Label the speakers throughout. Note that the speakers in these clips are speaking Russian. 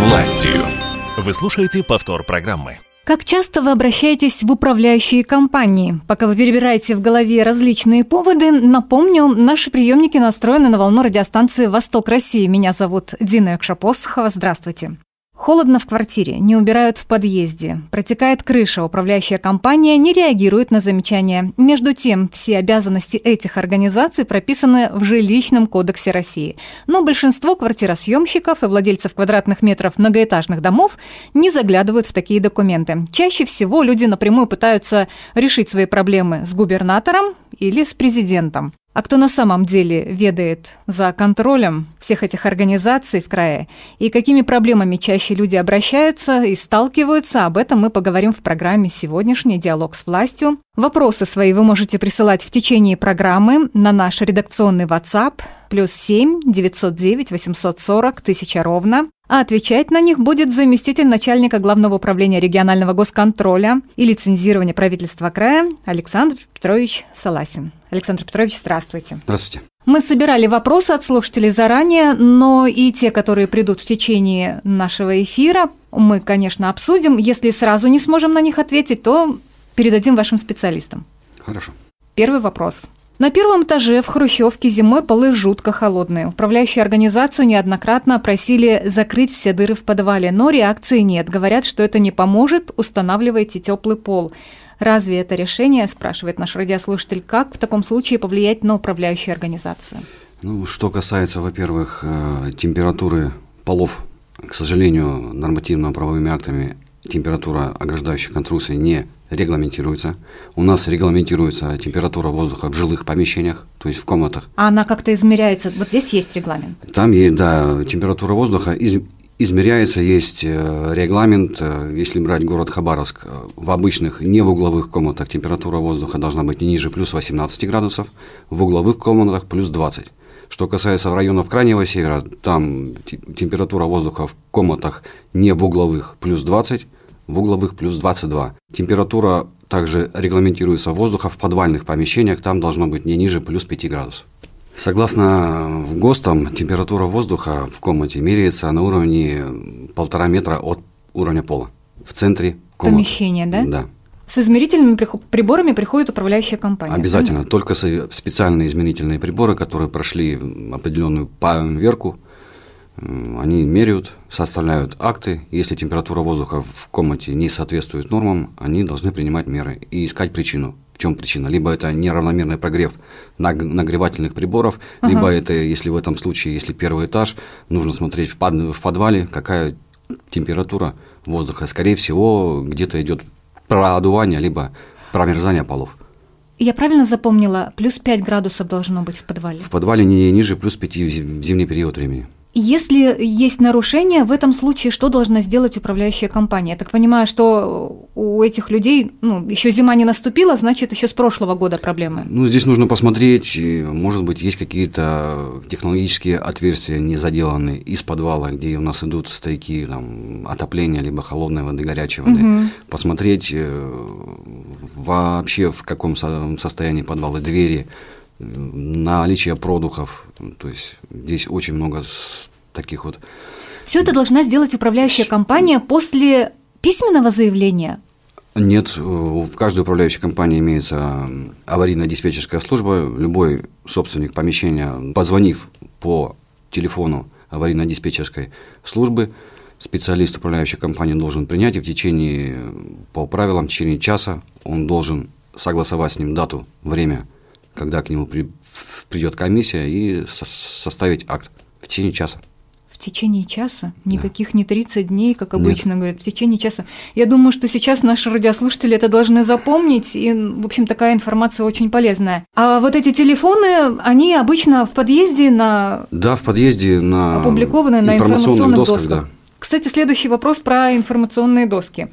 Speaker 1: властью. Вы слушаете повтор программы.
Speaker 2: Как часто вы обращаетесь в управляющие компании? Пока вы перебираете в голове различные поводы, напомню, наши приемники настроены на волну радиостанции «Восток России». Меня зовут Дина Экшапосхова. Здравствуйте. Холодно в квартире, не убирают в подъезде. Протекает крыша, управляющая компания не реагирует на замечания. Между тем, все обязанности этих организаций прописаны в Жилищном кодексе России. Но большинство квартиросъемщиков и владельцев квадратных метров многоэтажных домов не заглядывают в такие документы. Чаще всего люди напрямую пытаются решить свои проблемы с губернатором или с президентом. А кто на самом деле ведает за контролем всех этих организаций в крае и какими проблемами чаще люди обращаются и сталкиваются, об этом мы поговорим в программе «Сегодняшний диалог с властью». Вопросы свои вы можете присылать в течение программы на наш редакционный WhatsApp плюс 7 909 840 1000 ровно а отвечать на них будет заместитель начальника Главного управления регионального госконтроля и лицензирования правительства края Александр Петрович Саласин. Александр Петрович, здравствуйте.
Speaker 3: Здравствуйте.
Speaker 2: Мы собирали вопросы от слушателей заранее, но и те, которые придут в течение нашего эфира, мы, конечно, обсудим. Если сразу не сможем на них ответить, то передадим вашим специалистам.
Speaker 3: Хорошо.
Speaker 2: Первый вопрос. На первом этаже в Хрущевке зимой полы жутко холодные. Управляющую организацию неоднократно просили закрыть все дыры в подвале, но реакции нет. Говорят, что это не поможет, устанавливайте теплый пол. Разве это решение, спрашивает наш радиослушатель, как в таком случае повлиять на управляющую организацию?
Speaker 3: Ну, что касается, во-первых, э, температуры полов, к сожалению, нормативно-правовыми актами температура ограждающей конструкции не регламентируется. У нас регламентируется температура воздуха в жилых помещениях, то есть в комнатах.
Speaker 2: А она как-то измеряется? Вот здесь есть регламент?
Speaker 3: Там есть, да, температура воздуха из, измеряется, есть э, регламент. Э, если брать город Хабаровск, э, в обычных, не в угловых комнатах температура воздуха должна быть не ниже плюс 18 градусов, в угловых комнатах плюс 20. Что касается районов Крайнего Севера, там температура воздуха в комнатах не в угловых плюс 20, в угловых плюс 22. Температура также регламентируется воздуха в подвальных помещениях, там должно быть не ниже плюс 5 градусов. Согласно ГОСТам, температура воздуха в комнате меряется на уровне полтора метра от уровня пола в центре комнаты.
Speaker 2: Помещения, да?
Speaker 3: Да.
Speaker 2: С измерительными приборами приходит управляющая компания.
Speaker 3: Обязательно. Только специальные измерительные приборы, которые прошли определенную поверку, они меряют, составляют акты. Если температура воздуха в комнате не соответствует нормам, они должны принимать меры и искать причину. В чем причина? Либо это неравномерный прогрев нагревательных приборов, ага. либо это, если в этом случае, если первый этаж, нужно смотреть в, под, в подвале, какая температура воздуха. Скорее всего, где-то идет продувание, либо промерзание полов.
Speaker 2: Я правильно запомнила, плюс 5 градусов должно быть в подвале?
Speaker 3: В подвале не ниже плюс 5 в зимний период времени.
Speaker 2: Если есть нарушение, в этом случае что должна сделать управляющая компания? Я так понимаю, что у этих людей, ну, еще зима не наступила, значит, еще с прошлого года проблемы.
Speaker 3: Ну, здесь нужно посмотреть, может быть, есть какие-то технологические отверстия не заделанные из подвала, где у нас идут стояки там, отопления, либо холодной воды, горячей воды. Угу. Посмотреть э, вообще, в каком состоянии подвалы, двери, наличие продухов. То есть здесь очень много таких вот.
Speaker 2: Все это должна сделать управляющая компания после письменного заявления?
Speaker 3: Нет, в каждой управляющей компании имеется аварийно-диспетчерская служба. Любой собственник помещения, позвонив по телефону аварийно-диспетчерской службы, специалист управляющей компании должен принять, и в течение, по правилам, в течение часа он должен согласовать с ним дату, время когда к нему при, придет комиссия и со, составить акт в течение часа.
Speaker 2: В течение часа? Никаких да. не 30 дней, как обычно Нет. говорят, в течение часа. Я думаю, что сейчас наши радиослушатели это должны запомнить, и, в общем, такая информация очень полезная. А вот эти телефоны, они обычно в подъезде на...
Speaker 3: Да, в подъезде на...
Speaker 2: Опубликованы на информационных досках. досках. Да. Кстати, следующий вопрос про информационные доски.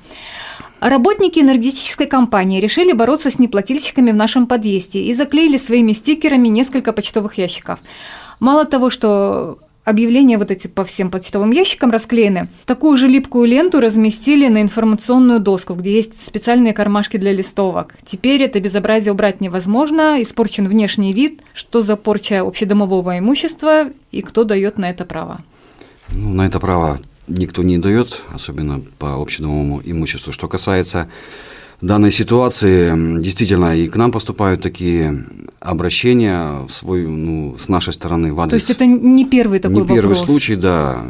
Speaker 2: Работники энергетической компании решили бороться с неплательщиками в нашем подъезде и заклеили своими стикерами несколько почтовых ящиков. Мало того, что объявления вот эти по всем почтовым ящикам расклеены, такую же липкую ленту разместили на информационную доску, где есть специальные кармашки для листовок. Теперь это безобразие убрать невозможно, испорчен внешний вид, что за порча общедомового имущества и кто дает на это право.
Speaker 3: Ну, на это право никто не дает, особенно по общедомовому имуществу. Что касается данной ситуации, действительно, и к нам поступают такие обращения в свой, ну, с нашей стороны в адрес...
Speaker 2: То есть это не первый такой
Speaker 3: не вопрос? Не первый случай, да.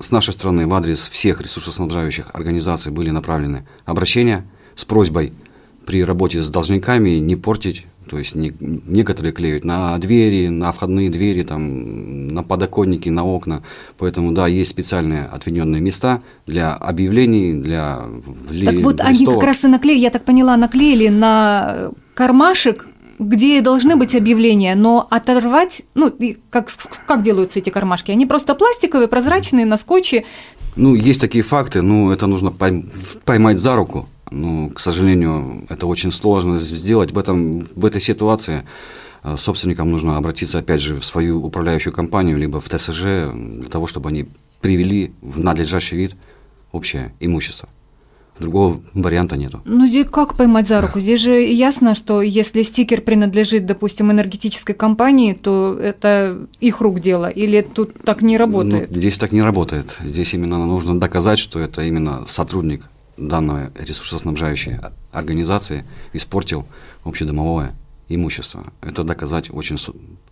Speaker 3: С нашей стороны в адрес всех ресурсоснабжающих организаций были направлены обращения с просьбой при работе с должниками не портить то есть не, некоторые клеют на двери, на входные двери, там, на подоконники, на окна. Поэтому, да, есть специальные отведенные места для объявлений, для
Speaker 2: Так вот, они как раз и наклеили, я так поняла, наклеили на кармашек, где должны быть объявления, но оторвать, ну, как, как делаются эти кармашки? Они просто пластиковые, прозрачные, на скотче.
Speaker 3: Ну, есть такие факты, но это нужно поймать за руку, ну, к сожалению, это очень сложно сделать. В, этом, в этой ситуации э, собственникам нужно обратиться, опять же, в свою управляющую компанию, либо в ТСЖ, для того, чтобы они привели в надлежащий вид общее имущество. Другого варианта нету.
Speaker 2: Ну, здесь как поймать за руку? Здесь же ясно, что если стикер принадлежит, допустим, энергетической компании, то это их рук дело, или тут так не работает?
Speaker 3: Ну, здесь так не работает. Здесь именно нужно доказать, что это именно сотрудник данной ресурсоснабжающей организации испортил общедомовое имущество. Это доказать очень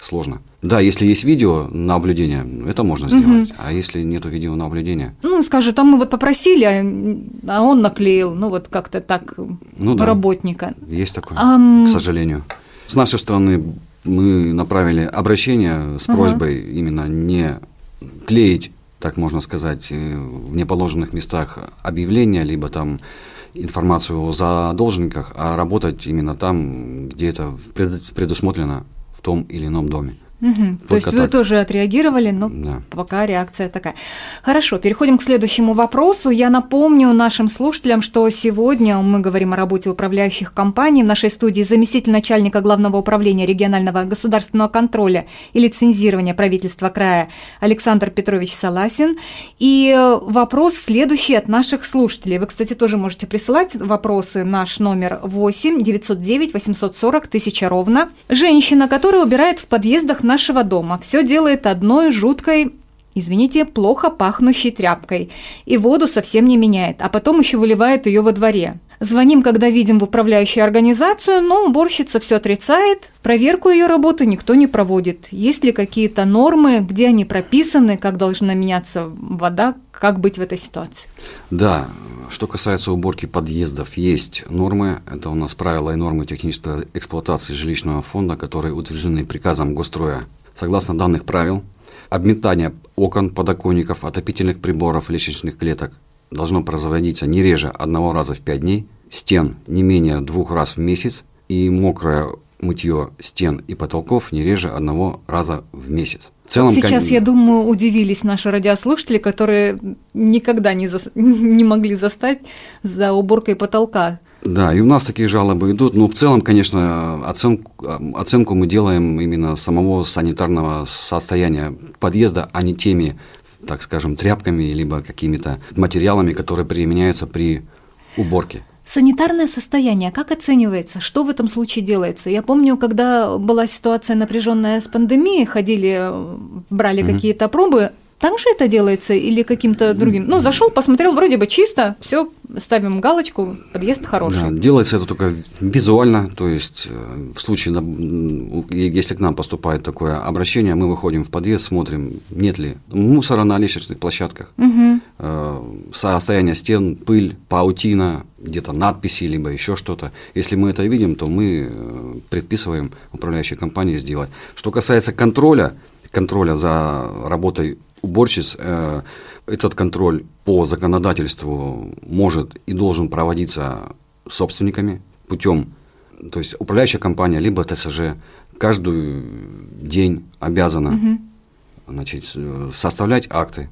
Speaker 3: сложно. Да, если есть видео наблюдения, это можно сделать. Угу. А если нет видео наблюдения?
Speaker 2: Ну, скажет, там мы вот попросили, а он наклеил, ну вот как-то так ну, да. работника.
Speaker 3: Есть такое, um... к сожалению. С нашей стороны мы направили обращение с просьбой угу. именно не клеить так можно сказать, э, в неположенных местах объявления, либо там информацию о задолженниках, а работать именно там, где это предусмотрено в том или ином доме.
Speaker 2: Угу. То есть так. вы тоже отреагировали, но да. пока реакция такая. Хорошо, переходим к следующему вопросу. Я напомню нашим слушателям, что сегодня мы говорим о работе управляющих компаний. В нашей студии заместитель начальника Главного управления регионального государственного контроля и лицензирования правительства края Александр Петрович Саласин. И вопрос следующий от наших слушателей. Вы, кстати, тоже можете присылать вопросы. Наш номер 8 909 840 1000 ровно. Женщина, которая убирает в подъездах на нашего дома. Все делает одной жуткой извините, плохо пахнущей тряпкой, и воду совсем не меняет, а потом еще выливает ее во дворе. Звоним, когда видим в управляющую организацию, но уборщица все отрицает, проверку ее работы никто не проводит. Есть ли какие-то нормы, где они прописаны, как должна меняться вода, как быть в этой ситуации?
Speaker 3: Да, что касается уборки подъездов, есть нормы. Это у нас правила и нормы технической эксплуатации жилищного фонда, которые утверждены приказом Госстроя. Согласно данных правил, обметание окон, подоконников, отопительных приборов, лестничных клеток должно производиться не реже одного раза в пять дней, стен не менее двух раз в месяц и мокрое мытье стен и потолков не реже одного раза в месяц.
Speaker 2: В целом, Сейчас, я думаю, удивились наши радиослушатели, которые никогда не, за... не могли застать за уборкой потолка.
Speaker 3: Да, и у нас такие жалобы идут. Но в целом, конечно, оценку, оценку мы делаем именно самого санитарного состояния подъезда, а не теми, так скажем, тряпками, либо какими-то материалами, которые применяются при уборке.
Speaker 2: Санитарное состояние как оценивается? Что в этом случае делается? Я помню, когда была ситуация напряженная с пандемией, ходили, брали угу. какие-то пробы, так же это делается или каким-то другим? Ну, зашел, посмотрел, вроде бы чисто, все, ставим галочку, подъезд хороший. Да,
Speaker 3: делается это только визуально, то есть э, в случае, если к нам поступает такое обращение, мы выходим в подъезд, смотрим, нет ли мусора на лестничных площадках, угу. состояние стен, пыль, паутина, где-то надписи, либо еще что-то. Если мы это видим, то мы э, предписываем управляющей компании сделать. Что касается контроля, контроля за работой уборщиц э, этот контроль по законодательству может и должен проводиться собственниками путем, то есть управляющая компания, либо ТСЖ каждый день обязана угу. значит, составлять акты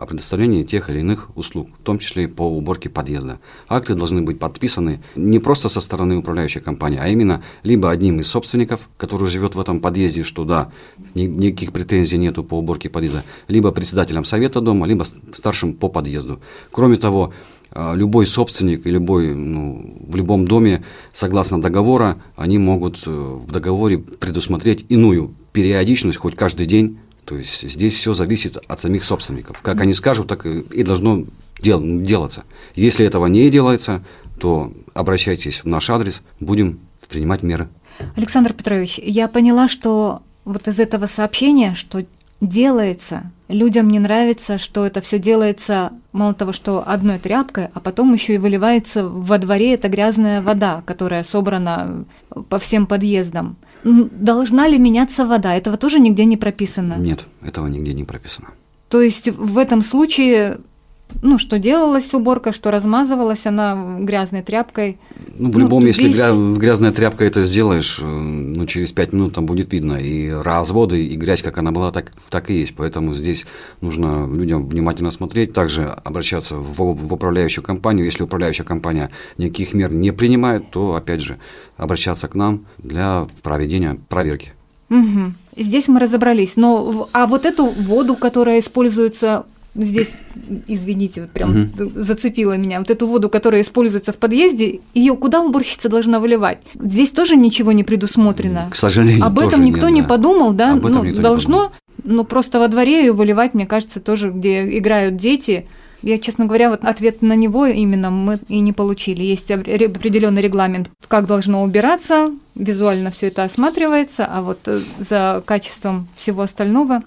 Speaker 3: о предоставлении тех или иных услуг, в том числе и по уборке подъезда. Акты должны быть подписаны не просто со стороны управляющей компании, а именно либо одним из собственников, который живет в этом подъезде, что да, никаких претензий нету по уборке подъезда, либо председателем совета дома, либо старшим по подъезду. Кроме того, а, любой собственник и любой, ну, в любом доме, согласно договора, они могут э, в договоре предусмотреть иную периодичность, хоть каждый день, То есть здесь все зависит от самих собственников. Как они скажут, так и должно дел, делаться. Если этого не делается, то обращайтесь в наш адрес, будем принимать меры.
Speaker 2: Александр Петрович, я поняла, что вот из этого сообщения, что делается, людям не нравится, что это все делается, мало того, что одной тряпкой, а потом еще и выливается во дворе эта грязная вода, которая собрана по всем подъездам. Должна ли меняться вода? Этого тоже нигде не прописано?
Speaker 3: Нет, этого нигде не прописано.
Speaker 2: То есть в этом случае ну, что делалась уборка, что размазывалась она грязной тряпкой.
Speaker 3: Ну, в ну, любом, если здесь... грязная тряпка это сделаешь, э, ну, через пять минут там будет видно и разводы, и грязь, как она была, так, так и есть. Поэтому здесь нужно людям внимательно смотреть, также обращаться в, в управляющую компанию. Если управляющая компания никаких мер не принимает, то, опять же, обращаться к нам для проведения проверки.
Speaker 2: Угу. Здесь мы разобрались. Но а вот эту воду, которая используется здесь, извините, вот прям угу. зацепила меня, вот эту воду, которая используется в подъезде, ее куда уборщица должна выливать? Здесь тоже ничего не предусмотрено.
Speaker 3: К сожалению,
Speaker 2: об этом никто нет, не да. подумал, да? Об этом ну, должно, но просто во дворе ее выливать, мне кажется, тоже, где играют дети. Я, честно говоря, вот ответ на него именно мы и не получили. Есть определенный регламент, как должно убираться, визуально все это осматривается, а вот э, за качеством всего остального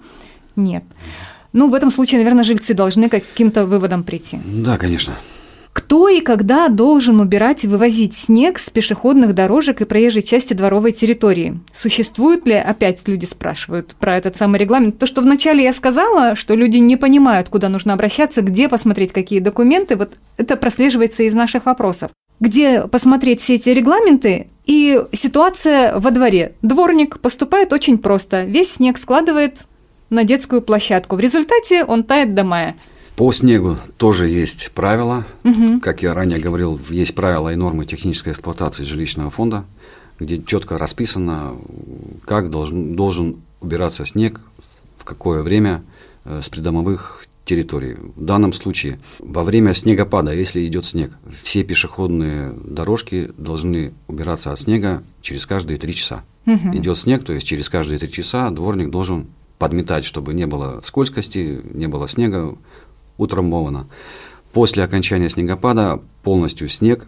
Speaker 2: нет. Ну, в этом случае, наверное, жильцы должны к каким-то выводам прийти.
Speaker 3: Да, конечно.
Speaker 2: Кто и когда должен убирать и вывозить снег с пешеходных дорожек и проезжей части дворовой территории? Существует ли, опять люди спрашивают про этот самый регламент, то, что вначале я сказала, что люди не понимают, куда нужно обращаться, где посмотреть какие документы, вот это прослеживается из наших вопросов. Где посмотреть все эти регламенты и ситуация во дворе. Дворник поступает очень просто. Весь снег складывает на детскую площадку. В результате он тает до мая.
Speaker 3: По снегу тоже есть правила. Угу. Как я ранее говорил, есть правила и нормы технической эксплуатации жилищного фонда, где четко расписано, как должен, должен убираться снег, в какое время э, с придомовых территорий. В данном случае во время снегопада, если идет снег, все пешеходные дорожки должны убираться от снега через каждые три часа. Угу. Идет снег, то есть через каждые три часа дворник должен подметать, чтобы не было скользкости, не было снега, утрамбовано. После окончания снегопада полностью снег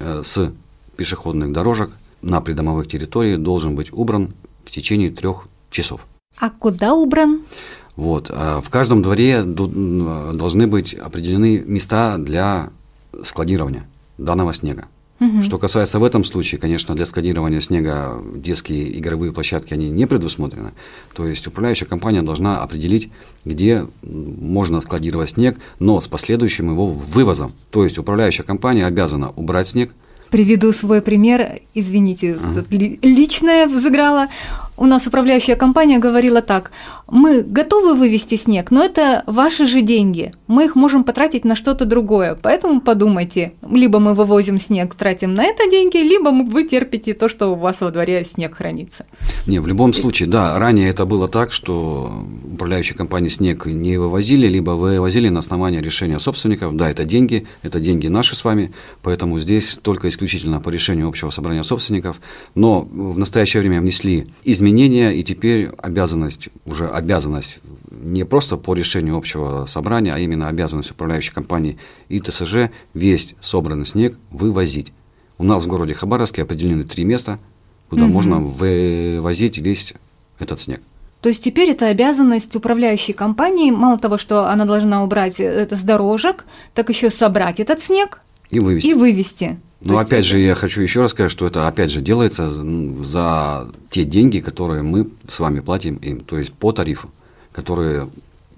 Speaker 3: э, с пешеходных дорожек на придомовых территориях должен быть убран в течение трех часов.
Speaker 2: А куда убран?
Speaker 3: Вот. А в каждом дворе должны быть определены места для складирования данного снега. Угу. Что касается в этом случае, конечно, для сканирования снега детские игровые площадки, они не предусмотрены. То есть управляющая компания должна определить, где можно складировать снег, но с последующим его вывозом. То есть управляющая компания обязана убрать снег.
Speaker 2: Приведу свой пример, извините, ага. личное взыграло. У нас управляющая компания говорила так, мы готовы вывести снег, но это ваши же деньги, мы их можем потратить на что-то другое, поэтому подумайте, либо мы вывозим снег, тратим на это деньги, либо вы терпите то, что у вас во дворе снег хранится.
Speaker 3: Не, в любом случае, да, ранее это было так, что управляющие компании снег не вывозили, либо вывозили на основании решения собственников, да, это деньги, это деньги наши с вами, поэтому здесь только исключительно по решению общего собрания собственников, но в настоящее время внесли изменения изменения, и теперь обязанность, уже обязанность не просто по решению общего собрания, а именно обязанность управляющей компании и ТСЖ весь собранный снег вывозить. У нас в городе Хабаровске определены три места, куда угу. можно вывозить весь этот снег.
Speaker 2: То есть теперь это обязанность управляющей компании, мало того, что она должна убрать это с дорожек, так еще собрать этот снег
Speaker 3: и вывести.
Speaker 2: И вывести.
Speaker 3: Но опять это... же, я хочу еще раз сказать, что это опять же делается за те деньги, которые мы с вами платим им, то есть по тарифу, которые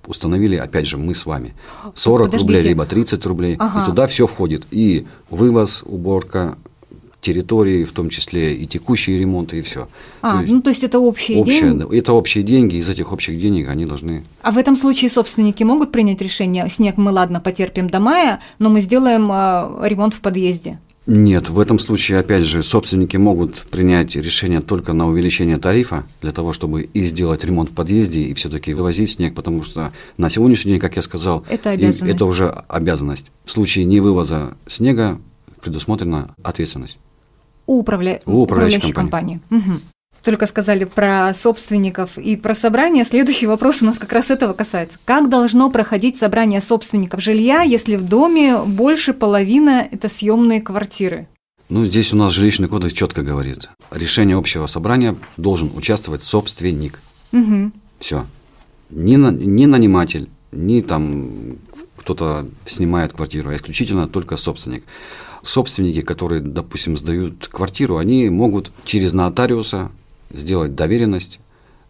Speaker 3: установили, опять же, мы с вами. 40 Подождите. рублей, либо 30 рублей. Ага. И туда все входит. И вывоз, уборка, территории, в том числе и текущие ремонты, и все.
Speaker 2: А, то есть, ну то есть это общие общие, деньги?
Speaker 3: Это общие деньги, из этих общих денег они должны...
Speaker 2: А в этом случае собственники могут принять решение, снег мы, ладно, потерпим до мая, но мы сделаем э, ремонт в подъезде?
Speaker 3: Нет, в этом случае, опять же, собственники могут принять решение только на увеличение тарифа для того, чтобы и сделать ремонт в подъезде, и все-таки вывозить снег, потому что на сегодняшний день, как я сказал,
Speaker 2: это, обязанность.
Speaker 3: это уже обязанность. В случае невывоза снега предусмотрена ответственность.
Speaker 2: У, управля... У управляющей, управляющей компании. компании. Угу. Только сказали про собственников и про собрание. Следующий вопрос у нас как раз этого касается. Как должно проходить собрание собственников жилья, если в доме больше половины – это съемные квартиры?
Speaker 3: Ну, здесь у нас жилищный кодекс четко говорит. Решение общего собрания должен участвовать собственник.
Speaker 2: Угу.
Speaker 3: Все. Не, на, не наниматель, не там кто-то снимает квартиру, а исключительно только собственник. Собственники, которые, допустим, сдают квартиру, они могут через нотариуса сделать доверенность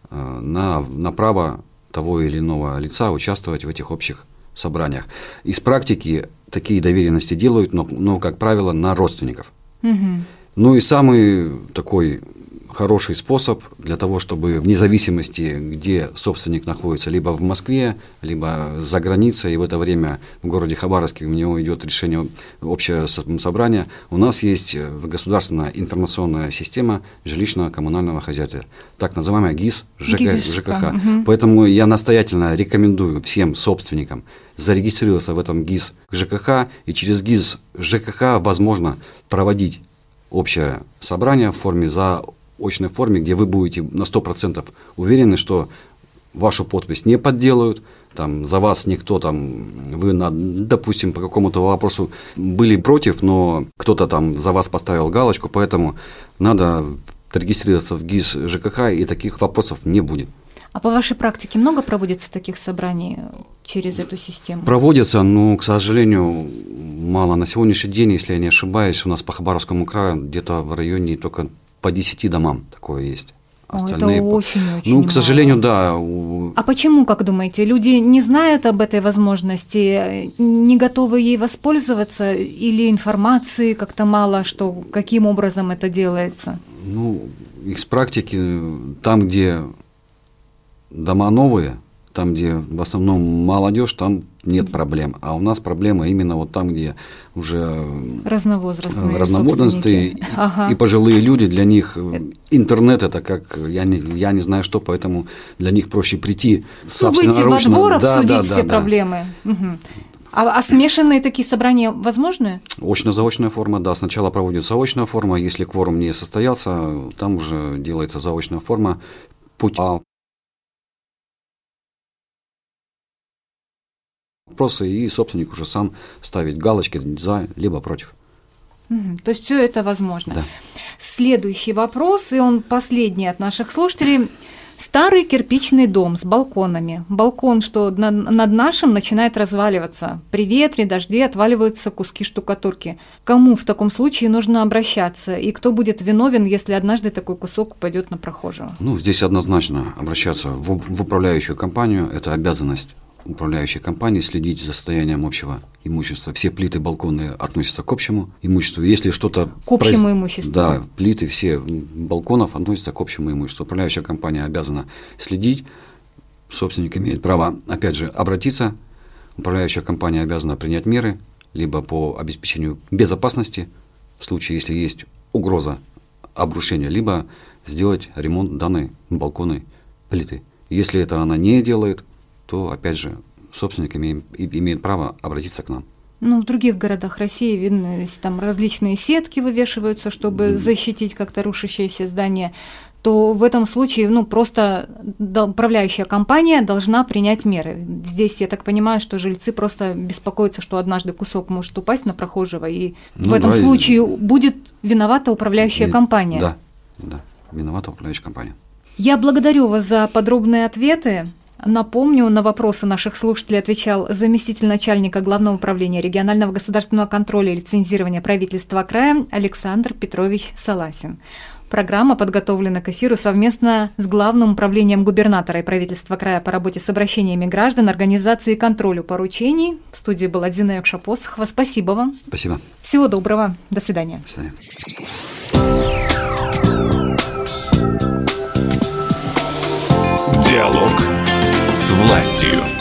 Speaker 3: э, на, на право того или иного лица участвовать в этих общих собраниях. Из практики такие доверенности делают, но, но как правило, на родственников.
Speaker 2: Угу.
Speaker 3: Ну и самый такой хороший способ для того, чтобы вне зависимости, где собственник находится, либо в Москве, либо за границей, и в это время в городе Хабаровске у него идет решение общее собрания, у нас есть э, государственная информационная система жилищно-коммунального хозяйства, так называемая ГИС ЖК,
Speaker 2: ГИС,
Speaker 3: ЖКХ.
Speaker 2: Угу.
Speaker 3: Поэтому я настоятельно рекомендую всем собственникам зарегистрироваться в этом ГИС ЖКХ, и через ГИС ЖКХ возможно проводить общее собрание в форме за очной форме, где вы будете на 100% уверены, что вашу подпись не подделают, там, за вас никто там, вы, на, допустим, по какому-то вопросу были против, но кто-то там за вас поставил галочку, поэтому надо регистрироваться в ГИС ЖКХ, и таких вопросов не будет.
Speaker 2: А по вашей практике много проводится таких собраний через эту систему?
Speaker 3: Проводится, но, к сожалению, мало. На сегодняшний день, если я не ошибаюсь, у нас по Хабаровскому краю где-то в районе только по 10 домам такое есть.
Speaker 2: Остальные... О, это очень-очень
Speaker 3: Ну, к сожалению, да.
Speaker 2: А почему, как думаете, люди не знают об этой возможности, не готовы ей воспользоваться, или информации как-то мало, что каким образом это делается?
Speaker 3: Ну, из практики, там, где дома новые, там, где в основном молодежь, там нет проблем. А у нас проблема именно вот там, где уже
Speaker 2: разновозрастные,
Speaker 3: разновозрастные и, ага. и пожилые люди, для них интернет это как, я не, я не знаю что, поэтому для них проще прийти
Speaker 2: ну, Выйти во двор, да, обсудить да, все да, проблемы. Угу. А, а смешанные такие собрания возможны?
Speaker 3: Очно-заочная форма, да. Сначала проводится очная форма, если кворум не состоялся, там уже делается заочная форма. Путь а вопросы, и собственник уже сам ставит галочки за, либо против.
Speaker 2: Угу, то есть все это возможно.
Speaker 3: Да.
Speaker 2: Следующий вопрос, и он последний от наших слушателей. Старый кирпичный дом с балконами. Балкон, что над нашим начинает разваливаться. При ветре, дожде отваливаются куски штукатурки. Кому в таком случае нужно обращаться? И кто будет виновен, если однажды такой кусок упадет на прохожего?
Speaker 3: Ну, здесь однозначно обращаться в, в управляющую компанию. Это обязанность управляющей компании следить за состоянием общего имущества. Все плиты балконные относятся к общему имуществу. Если что-то...
Speaker 2: К общему произ... имуществу.
Speaker 3: Да, плиты все балконов относятся к общему имуществу. Управляющая компания обязана следить. Собственник имеет право, опять же, обратиться. Управляющая компания обязана принять меры либо по обеспечению безопасности в случае, если есть угроза обрушения, либо сделать ремонт данной балконной плиты. Если это она не делает, то, опять же, собственник имеет, имеет право обратиться к нам.
Speaker 2: Ну, в других городах России видно, там различные сетки вывешиваются, чтобы защитить как-то рушащееся здание, то в этом случае, ну, просто управляющая компания должна принять меры. Здесь, я так понимаю, что жильцы просто беспокоятся, что однажды кусок может упасть на прохожего, и ну, в этом да, случае будет виновата управляющая и, компания.
Speaker 3: Да, да, виновата управляющая компания.
Speaker 2: Я благодарю вас за подробные ответы. Напомню, на вопросы наших слушателей отвечал заместитель начальника Главного управления регионального государственного контроля и лицензирования правительства края Александр Петрович Саласин. Программа подготовлена к эфиру совместно с Главным управлением губернатора и правительства края по работе с обращениями граждан, организации и контролю поручений. В студии была Дина Якшапосхова. Спасибо вам.
Speaker 3: Спасибо.
Speaker 2: Всего доброго. До свидания.
Speaker 3: До свидания.
Speaker 1: Диалог с властью.